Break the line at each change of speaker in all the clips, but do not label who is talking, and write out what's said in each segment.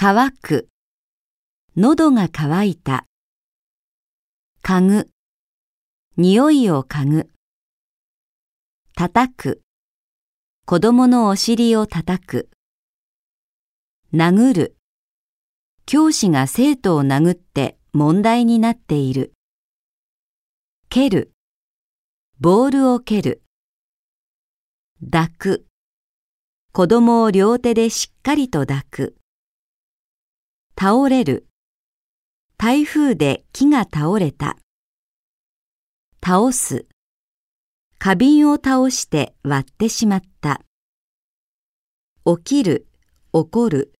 乾く。喉が渇いた。嗅ぐ。匂いを嗅ぐ。叩く。子供のお尻を叩く。殴る。教師が生徒を殴って問題になっている。蹴る。ボールを蹴る。抱く。子供を両手でしっかりと抱く。倒れる。台風で木が倒れた。倒す。花瓶を倒して割ってしまった。起きる、怒る。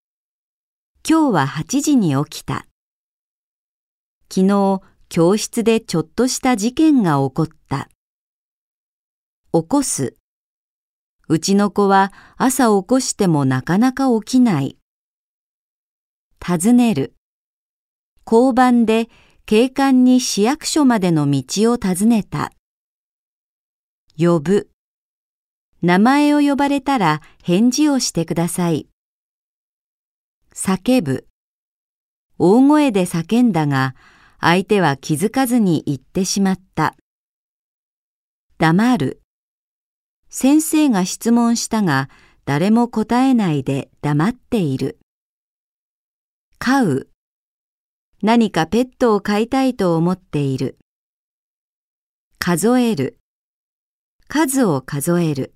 今日は8時に起きた。昨日、教室でちょっとした事件が起こった。起こす。うちの子は朝起こしてもなかなか起きない。尋ねる。交番で警官に市役所までの道を尋ねた。呼ぶ。名前を呼ばれたら返事をしてください。叫ぶ。大声で叫んだが、相手は気づかずに言ってしまった。黙る。先生が質問したが、誰も答えないで黙っている。飼う。何かペットを飼いたいと思っている。数える。数を数える。